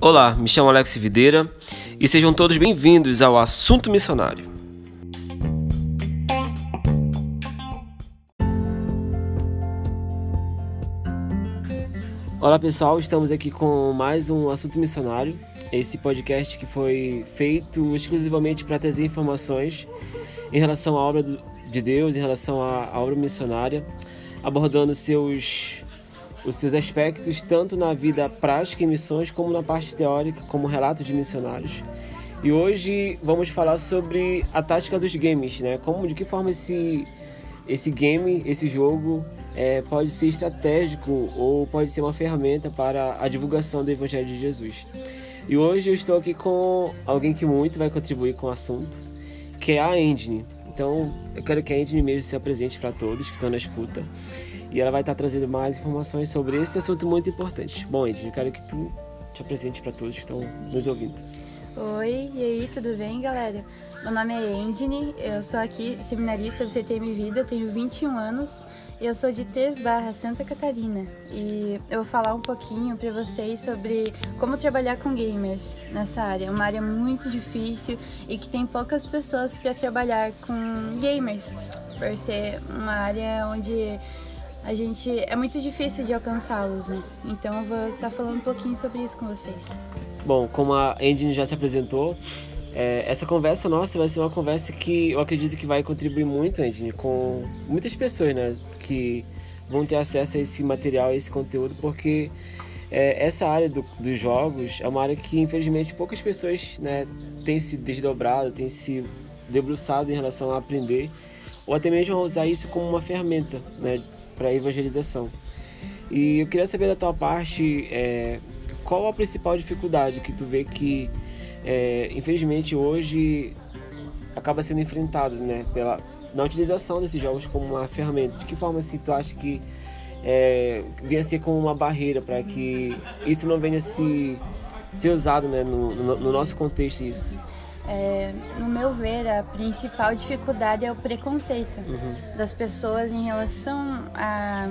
Olá, me chamo Alex Videira e sejam todos bem-vindos ao Assunto Missionário. Olá pessoal, estamos aqui com mais um Assunto Missionário, esse podcast que foi feito exclusivamente para trazer informações em relação à obra de Deus, em relação à obra missionária, abordando seus os seus aspectos tanto na vida prática em missões como na parte teórica, como relatos de missionários. E hoje vamos falar sobre a tática dos games, né? Como, de que forma esse, esse game, esse jogo é, pode ser estratégico ou pode ser uma ferramenta para a divulgação do Evangelho de Jesus. E hoje eu estou aqui com alguém que muito vai contribuir com o assunto, que é a Engine. Então eu quero que a Engine mesmo se apresente para todos que estão na escuta e ela vai estar trazendo mais informações sobre esse assunto muito importante. Bom, Ed, eu quero que tu te apresente para todos que estão nos ouvindo. Oi, e aí, tudo bem, galera? Meu nome é Endine, eu sou aqui seminarista do CTM Vida, tenho 21 anos e eu sou de Três Barras, Santa Catarina. E eu vou falar um pouquinho para vocês sobre como trabalhar com gamers nessa área. É uma área muito difícil e que tem poucas pessoas para trabalhar com gamers, por ser uma área onde a gente é muito difícil de alcançá-los, né? Então eu vou estar falando um pouquinho sobre isso com vocês. Bom, como a Engine já se apresentou, é, essa conversa nossa vai ser uma conversa que eu acredito que vai contribuir muito, Engine, com muitas pessoas, né? Que vão ter acesso a esse material, a esse conteúdo, porque é, essa área do, dos jogos é uma área que infelizmente poucas pessoas né, têm se desdobrado, têm se debruçado em relação a aprender, ou até mesmo a usar isso como uma ferramenta, né? para evangelização. E eu queria saber da tua parte é, qual a principal dificuldade que tu vê que, é, infelizmente, hoje acaba sendo enfrentado né, pela, na utilização desses jogos como uma ferramenta. De que forma se tu acha que é, venha ser como uma barreira para que isso não venha se ser usado né, no, no, no nosso contexto isso? É, no meu ver, a principal dificuldade é o preconceito uhum. das pessoas em relação a,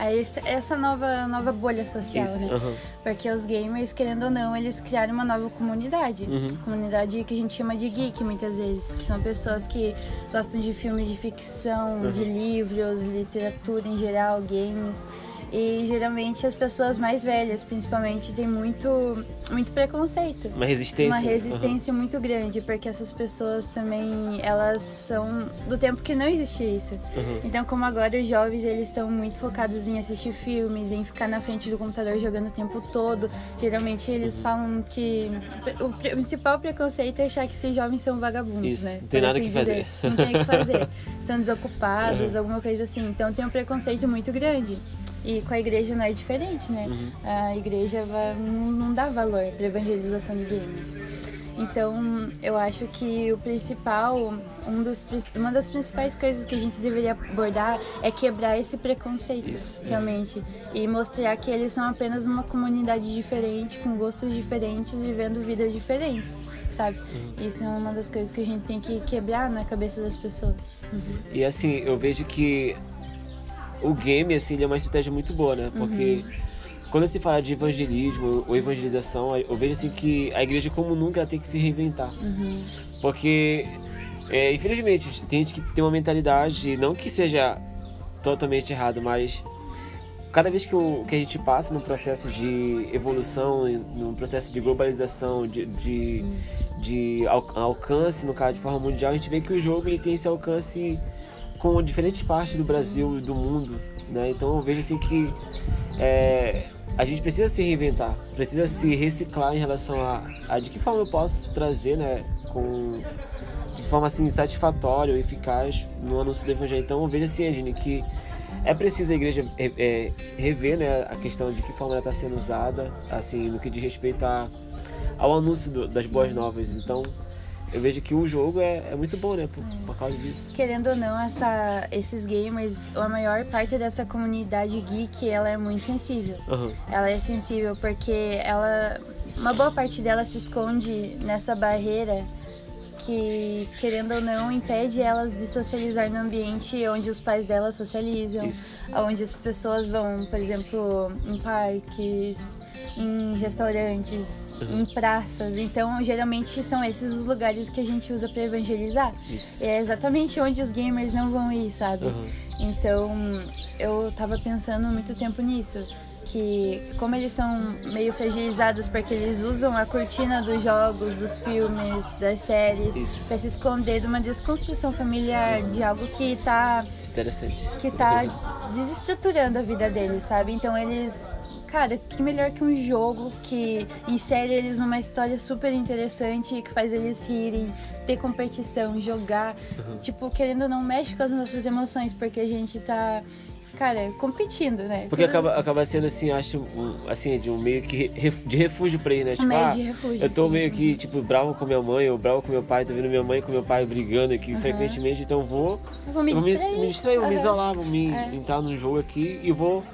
a esse, essa nova, nova bolha social, Isso, né? Uhum. Porque os gamers, querendo ou não, eles criaram uma nova comunidade. Uhum. Comunidade que a gente chama de geek, muitas vezes. Que são pessoas que gostam de filmes de ficção, de livros, literatura em geral, games. E geralmente as pessoas mais velhas, principalmente, têm muito, muito preconceito. Uma resistência. Uma resistência uhum. muito grande, porque essas pessoas também, elas são do tempo que não existia isso. Uhum. Então, como agora os jovens, eles estão muito focados em assistir filmes, em ficar na frente do computador jogando o tempo todo. Geralmente eles uhum. falam que o principal preconceito é achar que esses jovens são vagabundos, isso. né? Não tem nada assim que fazer. Não tem o que fazer. são desocupados, uhum. alguma coisa assim. Então tem um preconceito muito grande. E com a igreja não é diferente, né? Uhum. A igreja não, não dá valor para evangelização de gamers. Então, eu acho que o principal, um dos, uma das principais coisas que a gente deveria abordar é quebrar esse preconceito, Isso, realmente. É. E mostrar que eles são apenas uma comunidade diferente, com gostos diferentes, vivendo vidas diferentes, sabe? Uhum. Isso é uma das coisas que a gente tem que quebrar na cabeça das pessoas. Uhum. E assim, eu vejo que o game, assim, ele é uma estratégia muito boa, né? Porque uhum. quando se fala de evangelismo ou evangelização, eu vejo assim que a igreja, como nunca, tem que se reinventar. Uhum. Porque, é, infelizmente, tem gente que tem uma mentalidade, não que seja totalmente errado, mas cada vez que, o, que a gente passa num processo de evolução, num processo de globalização, de, de, de alcance, no caso, de forma mundial, a gente vê que o jogo ele tem esse alcance com diferentes partes do Brasil e do mundo, né? Então eu vejo assim que é, a gente precisa se reinventar, precisa se reciclar em relação a, a de que forma eu posso trazer, né, com de forma assim satisfatória eficaz no anúncio do evangelho. Então eu vejo assim, Angine, que é preciso a igreja é, rever, né, a questão de que forma ela está sendo usada, assim, no que diz respeito a, ao anúncio do, das boas novas. Então eu vejo que o jogo é, é muito bom, né? Por, por, causa disso. Querendo ou não, essa, esses gamers, a maior parte dessa comunidade geek, ela é muito sensível. Uhum. Ela é sensível porque ela. Uma boa parte dela se esconde nessa barreira que, querendo ou não, impede elas de socializar no ambiente onde os pais delas socializam, Isso. onde as pessoas vão, por exemplo, em parques, em restaurantes, Uhum. em praças. Então, geralmente são esses os lugares que a gente usa para evangelizar. Isso. É exatamente onde os gamers não vão ir, sabe? Uhum. Então, eu tava pensando muito tempo nisso. Que, como eles são meio fragilizados porque eles usam a cortina dos jogos, dos filmes, das séries, pra se esconder de uma desconstrução familiar, de algo que tá, é que tá desestruturando a vida deles, sabe? Então, eles. Cara, que melhor que um jogo que insere eles numa história super interessante e que faz eles rirem, ter competição, jogar. Uhum. Tipo, querendo ou não, mexe com as nossas emoções, porque a gente tá, cara, competindo, né? Porque Tudo- acaba, acaba sendo assim, eu acho, assim, de um meio que de refúgio pra ele, né? Tipo, meio ah, de refúgio. eu tô assim. meio que, tipo, bravo com minha mãe, ou bravo com meu pai, tô vendo minha mãe com meu pai brigando aqui Aham. frequentemente, então eu vou, Eu vou me eu vou me, distrair. me distrair, vou me isolar, vou me É. entrar num jogo aqui e vou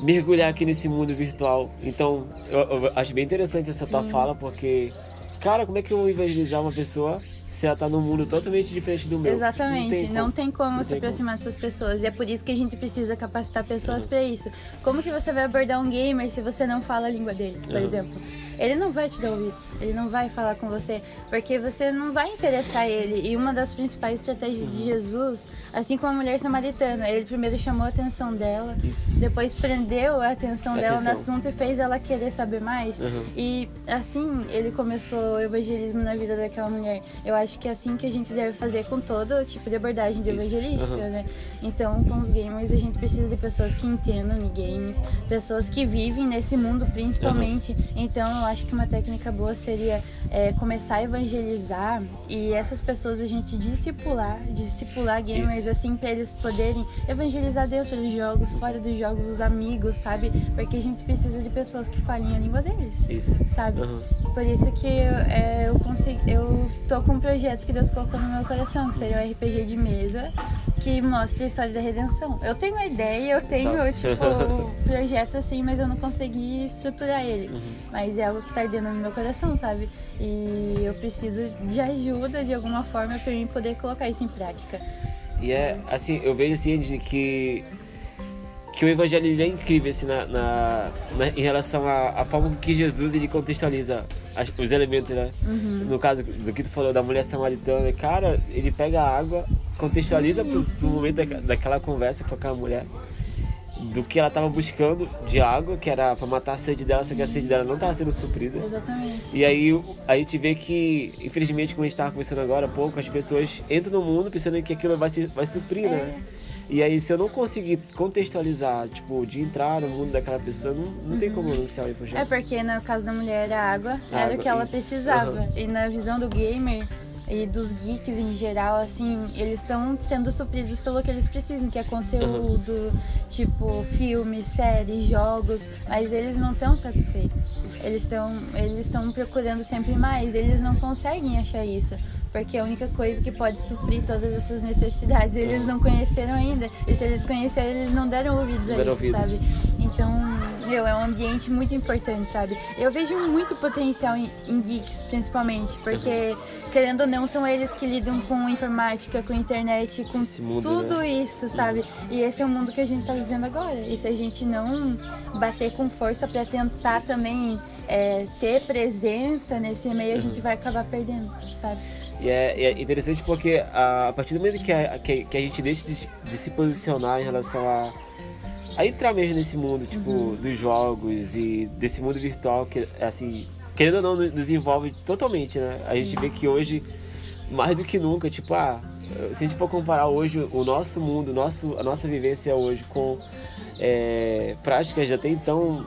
mergulhar aqui nesse mundo virtual. Então, eu, eu acho bem interessante essa tua Sim. fala, porque, cara, como é que eu vou evangelizar uma pessoa se ela tá num mundo totalmente diferente do meu? Exatamente, não tem como, Não se tem como. aproximar dessas pessoas. E é por isso que a gente precisa capacitar pessoas Uhum. pra isso. Como que você vai abordar um gamer se você não fala a língua dele, por Uhum. exemplo? Ele não vai te dar ouvidos, ele não vai falar com você, porque você não vai interessar ele. E uma das principais estratégias de Jesus, assim como a mulher samaritana, ele primeiro chamou a atenção dela, Isso. depois prendeu a atenção dela no Atenção. assunto e fez ela querer saber mais. Uhum. E assim ele começou o evangelismo na vida daquela mulher. Eu acho que é assim que a gente deve fazer com todo tipo de abordagem de evangelística, uhum. né? Então, com os gamers, a gente precisa de pessoas que entendam de games, pessoas que vivem nesse mundo principalmente. Então, eu acho que uma técnica boa seria é, começar a evangelizar e essas pessoas a gente discipular, discipular gamers Isso. assim para eles poderem evangelizar dentro dos jogos, fora dos jogos, os amigos, sabe? Porque a gente precisa de pessoas que falem a língua deles Isso. sabe? Uhum. Por isso que é, eu consegui, eu tô com um projeto que Deus colocou no meu coração, que seria um RPG de mesa que mostra a história da redenção. Eu tenho a ideia, eu tenho, Tá. tipo, o projeto assim, mas eu não consegui estruturar ele. Uhum. Mas é algo que tá ardendo no meu coração, sabe? E eu preciso de ajuda de alguma forma pra mim poder colocar isso em prática. E é, assim, eu vejo assim, que, que o evangelho ele é incrível, assim, na, na, na- em relação à, forma que Jesus, ele contextualiza as- os elementos, né? Uhum. No caso do que tu falou da mulher samaritana, cara, ele pega a água, contextualiza Sim, pro, sim. pro momento daquela, daquela conversa com aquela mulher, do que ela tava buscando de água, que era pra matar a sede dela, só que a sede dela não tava sendo suprida. Exatamente. E aí a gente vê que, infelizmente, como a gente estava conversando agora há pouco, as pessoas entram no mundo pensando que aquilo vai, se, vai suprir, né? É. E aí se eu não conseguir contextualizar, tipo, de entrar no mundo daquela pessoa, não, não tem como anunciar o É evangelho. porque no caso da mulher a água era Água, o que ela isso. precisava. Aham. E na visão do gamer e dos geeks em geral, assim, eles estão sendo supridos pelo que eles precisam, que é conteúdo, tipo filmes, séries, jogos, mas eles não estão satisfeitos. Eles estão eles estão procurando sempre mais, eles não conseguem achar isso. Porque a única coisa que pode suprir todas essas necessidades eles não conheceram ainda. E se eles conheceram, eles não deram ouvidos Não a isso, ouvido. sabe? Meu, é um ambiente muito importante, sabe? Eu vejo muito potencial em, em geeks, principalmente, porque, querendo ou não, são eles que lidam com informática, com internet, com mundo, tudo né? isso, sabe? E esse é o mundo que a gente tá vivendo agora. E se a gente não bater com força pra tentar também é, ter presença nesse meio, a Uhum. gente vai acabar perdendo, sabe? E é, é interessante porque a, partir do momento que a, que, que a gente deixa de, de se posicionar em relação a, a entrar mesmo nesse mundo, tipo, Uhum. dos jogos e desse mundo virtual que, assim, querendo ou não, nos envolve totalmente, né? A gente Sim. vê que hoje, mais do que nunca, tipo, ah, se a gente for comparar hoje o nosso mundo, nosso, a nossa vivência hoje com é, práticas até então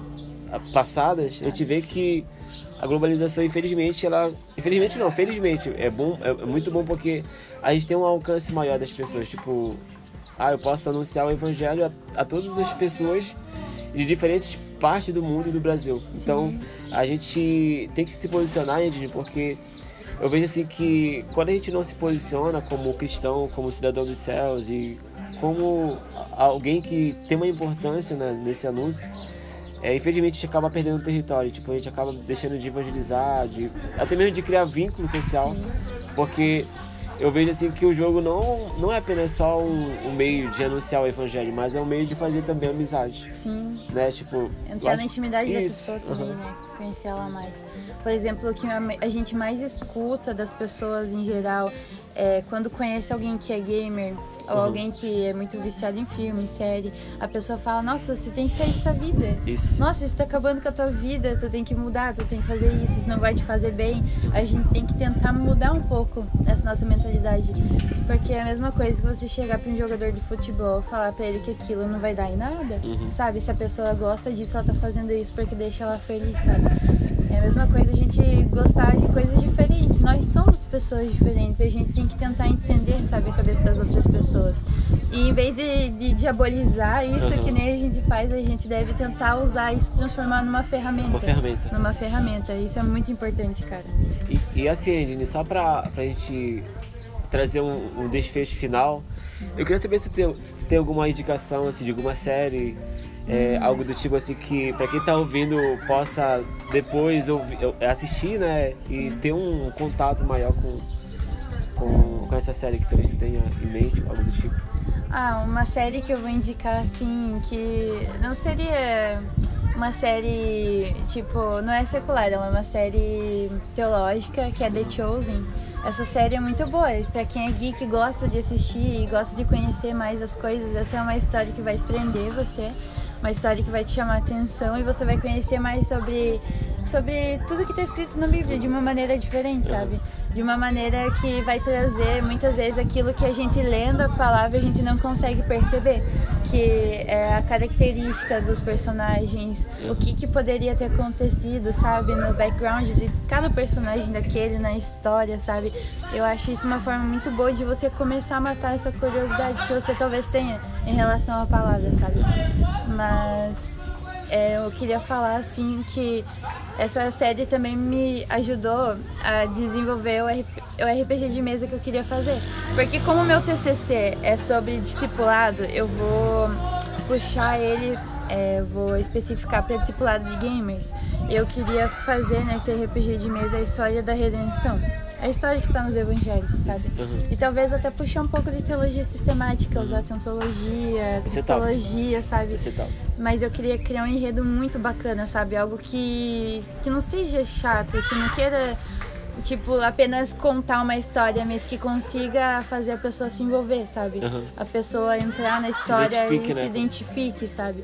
passadas, a gente vê que a globalização, infelizmente, ela. Infelizmente não, felizmente, é bom, é, é muito bom porque a gente tem um alcance maior das pessoas. Tipo, ah, eu posso anunciar o evangelho a, a todas as pessoas de diferentes partes do mundo e do Brasil. Então, a gente tem que se posicionar, Edne, porque eu vejo assim que quando a gente não se posiciona como cristão, como cidadão dos céus e como alguém que tem uma importância né, nesse anúncio, é, infelizmente a gente acaba perdendo território, tipo, a gente acaba deixando de evangelizar, de, até mesmo de criar vínculo social Sim. Porque eu vejo assim que o jogo não, não é apenas só um, um, meio de anunciar o evangelho, mas é um meio de fazer também amizade. Sim. Né? Tipo. Entrar na intimidade isso. da pessoa também, uhum. né? Conhecer ela mais. Por exemplo, o que a gente mais escuta das pessoas em geral é, quando conhece alguém que é gamer ou uhum. alguém que é muito viciado em filme, série, a pessoa fala: Nossa, você tem que sair dessa vida. Isso. Nossa, isso tá acabando com a tua vida, tu tem que mudar, tu tem que fazer isso, isso não vai te fazer bem. A gente tem que tentar mudar um pouco essa nossa mentalidade. Porque é a mesma coisa que você chegar para um jogador de futebol e falar para ele que aquilo não vai dar em nada, uhum. sabe? Se a pessoa gosta disso, ela tá fazendo isso porque deixa ela feliz, sabe? É a mesma coisa a gente gostar de coisas diferentes. Nós somos pessoas diferentes e a gente tem que tentar entender, sabe, a cabeça das outras pessoas. E em vez de, de diabolizar isso, uhum. que nem a gente faz, a gente deve tentar usar isso transformar numa ferramenta. Uma ferramenta. Numa ferramenta. Isso é muito importante, cara. E, e assim, Aline, só pra, pra gente trazer um, um desfecho final, eu queria saber se tu, tem, se tu tem alguma indicação assim, de alguma série é, algo do tipo assim que para quem tá ouvindo possa depois ouvir, assistir, né? Sim. E ter um contato maior com, com, com essa série que talvez tu tenha em mente, algo do tipo. Ah, uma série que eu vou indicar assim, que não seria uma série, tipo, não é secular, ela é uma série teológica que é The Chosen. Essa série é muito boa, para quem é geek gosta de assistir e gosta de conhecer mais as coisas, essa é uma história que vai prender você uma história que vai te chamar a atenção e você vai conhecer mais sobre, sobre tudo que está escrito na Bíblia de uma maneira diferente, sabe? De uma maneira que vai trazer muitas vezes aquilo que a gente lendo a palavra a gente não consegue perceber, que é a característica dos personagens, o que, que poderia ter acontecido, sabe? No background de cada personagem daquele, na história, sabe? Eu acho isso uma forma muito boa de você começar a matar essa curiosidade que você talvez tenha em relação à palavra, sabe? Mas é, eu queria falar assim que essa série também me ajudou a desenvolver o RPG de mesa que eu queria fazer. Porque como o meu TCC é sobre discipulado, eu vou puxar ele, é, vou especificar para discipulado de gamers. Eu queria fazer nesse RPG de mesa a história da redenção a história que está nos evangelhos, sabe? Uhum. E talvez até puxar um pouco de teologia sistemática, usar teologia, é cristologia, sabe? É Mas eu queria criar um enredo muito bacana, sabe? Algo que, que não seja chato, que não queira, tipo, apenas contar uma história, mas que consiga fazer a pessoa se envolver, sabe? Uhum. A pessoa entrar na história se e né? se identifique, sabe?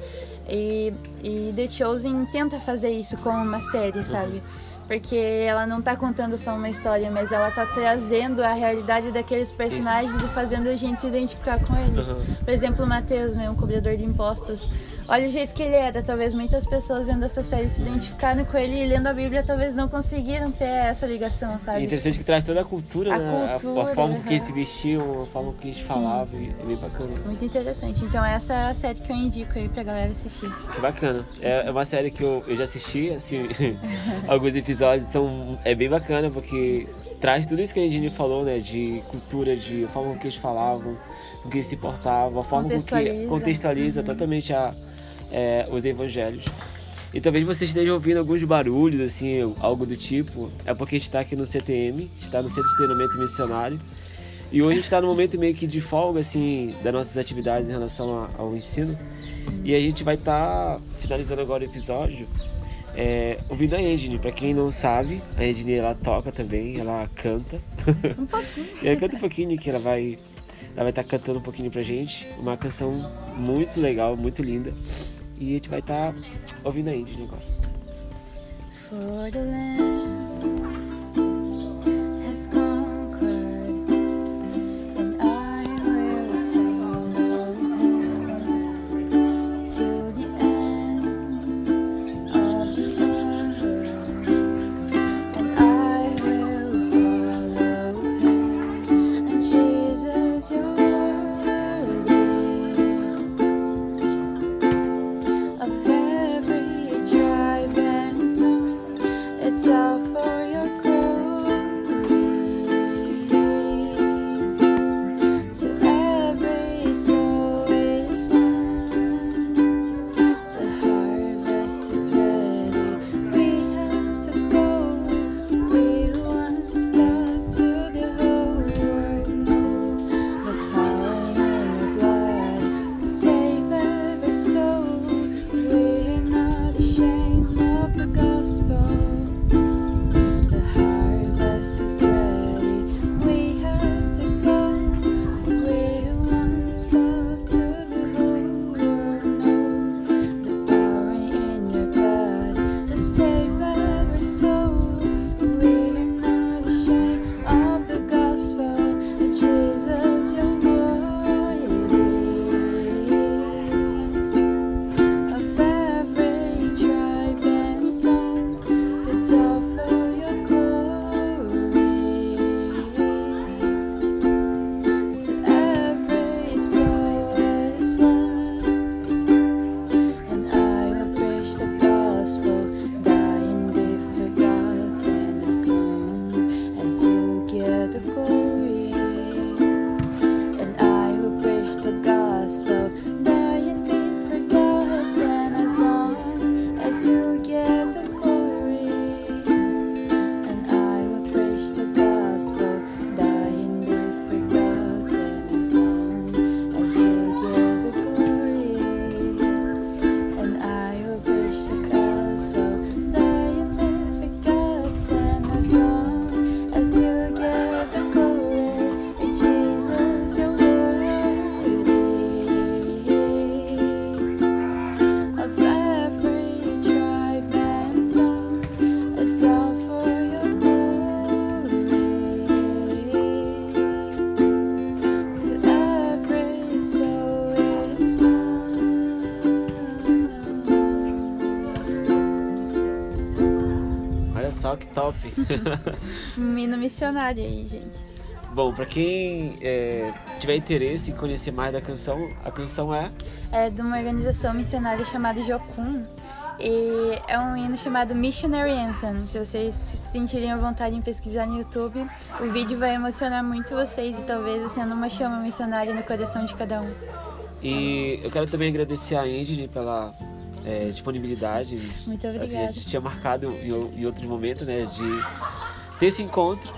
E, e The Chosen tenta fazer isso como uma série, sabe? Uhum porque ela não tá contando só uma história, mas ela tá trazendo a realidade daqueles personagens Isso. e fazendo a gente se identificar com eles. Uhum. Por exemplo, o Matheus, né, um cobrador de impostos. Olha o jeito que ele era. Talvez muitas pessoas vendo essa série se identificaram com ele e lendo a Bíblia talvez não conseguiram ter essa ligação, sabe? É interessante que traz toda a cultura, a né? Cultura, a, a forma uhum. que eles se vestiam, a forma que eles falavam. É bem bacana isso. Muito interessante. Então essa é a série que eu indico aí pra galera assistir. Que bacana. É, é uma série que eu, eu já assisti, assim, alguns episódios são. É bem bacana porque traz tudo isso que a gente falou, né? De cultura, de a forma que eles falavam, com que eles se portavam, a forma que contextualiza uhum. totalmente a é, os evangelhos. E talvez você esteja ouvindo alguns barulhos, assim, algo do tipo. É porque a gente está aqui no CTM, está no Centro de Treinamento Missionário. E hoje a gente está no momento meio que de folga, assim, das nossas atividades em relação ao ensino. E a gente vai estar tá finalizando agora o episódio é, ouvindo a Engine. Pra quem não sabe, a Engine ela toca também, ela canta. Um pouquinho. e ela canta um pouquinho, que ela vai ela vai estar tá cantando um pouquinho pra gente. Uma canção muito legal, muito linda. E a gente vai estar tá ouvindo a Indy agora. For the land has Só top. Menino missionário aí, gente. Bom, para quem é, tiver interesse em conhecer mais da canção, a canção é? É de uma organização missionária chamada Jokun. E é um hino chamado Missionary Anthem. Se vocês se sentirem à vontade em pesquisar no YouTube, o vídeo vai emocionar muito vocês e talvez acenda uma chama missionária no coração de cada um. E eu quero também agradecer a Angie pela é, disponibilidade. Muito obrigada. Assim, a gente tinha marcado em, em outro momento, né, de ter esse encontro.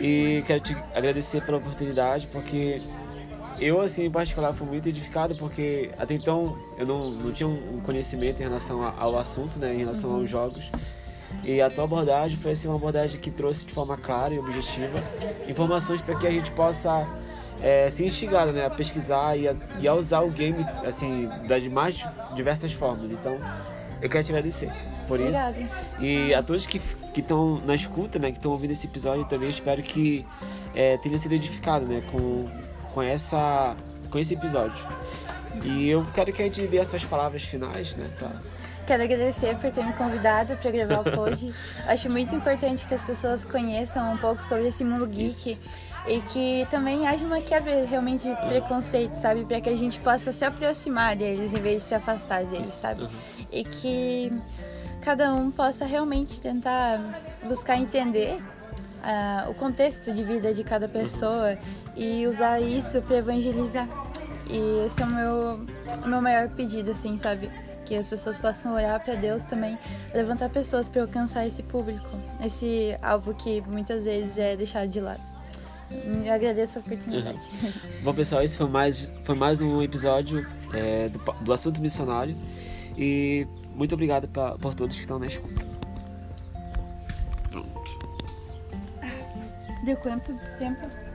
E quero te agradecer pela oportunidade, porque eu, assim, em particular, fui muito edificado, porque até então eu não, não tinha um conhecimento em relação ao assunto, né, em relação uhum. aos jogos. E a tua abordagem foi assim, uma abordagem que trouxe de forma clara e objetiva informações para que a gente possa é, ser instigado né, a pesquisar e a, e a usar o game assim, das mais diversas formas. Então, eu quero te agradecer por Obrigada. isso. E a todos que estão na escuta, né, que estão ouvindo esse episódio também, espero que é, tenha sido edificado né, com, com, essa, com esse episódio. E eu quero que a gente dê as suas palavras finais, né? Pra... Quero agradecer por ter me convidado para gravar o pod. Acho muito importante que as pessoas conheçam um pouco sobre esse mundo geek. Isso e que também haja uma quebra realmente de preconceito, sabe? Para que a gente possa se aproximar deles em vez de se afastar deles, sabe? E que cada um possa realmente tentar buscar entender uh, o contexto de vida de cada pessoa e usar isso para evangelizar. E esse é o meu, o meu maior pedido, assim, sabe? Que as pessoas possam orar para Deus também, levantar pessoas para alcançar esse público, esse alvo que muitas vezes é deixado de lado. Eu agradeço a oportunidade. Bom, pessoal, esse foi mais, foi mais um episódio é, do, do assunto missionário. E muito obrigado pra, por todos que estão na escuta. Pronto. Deu quanto tempo?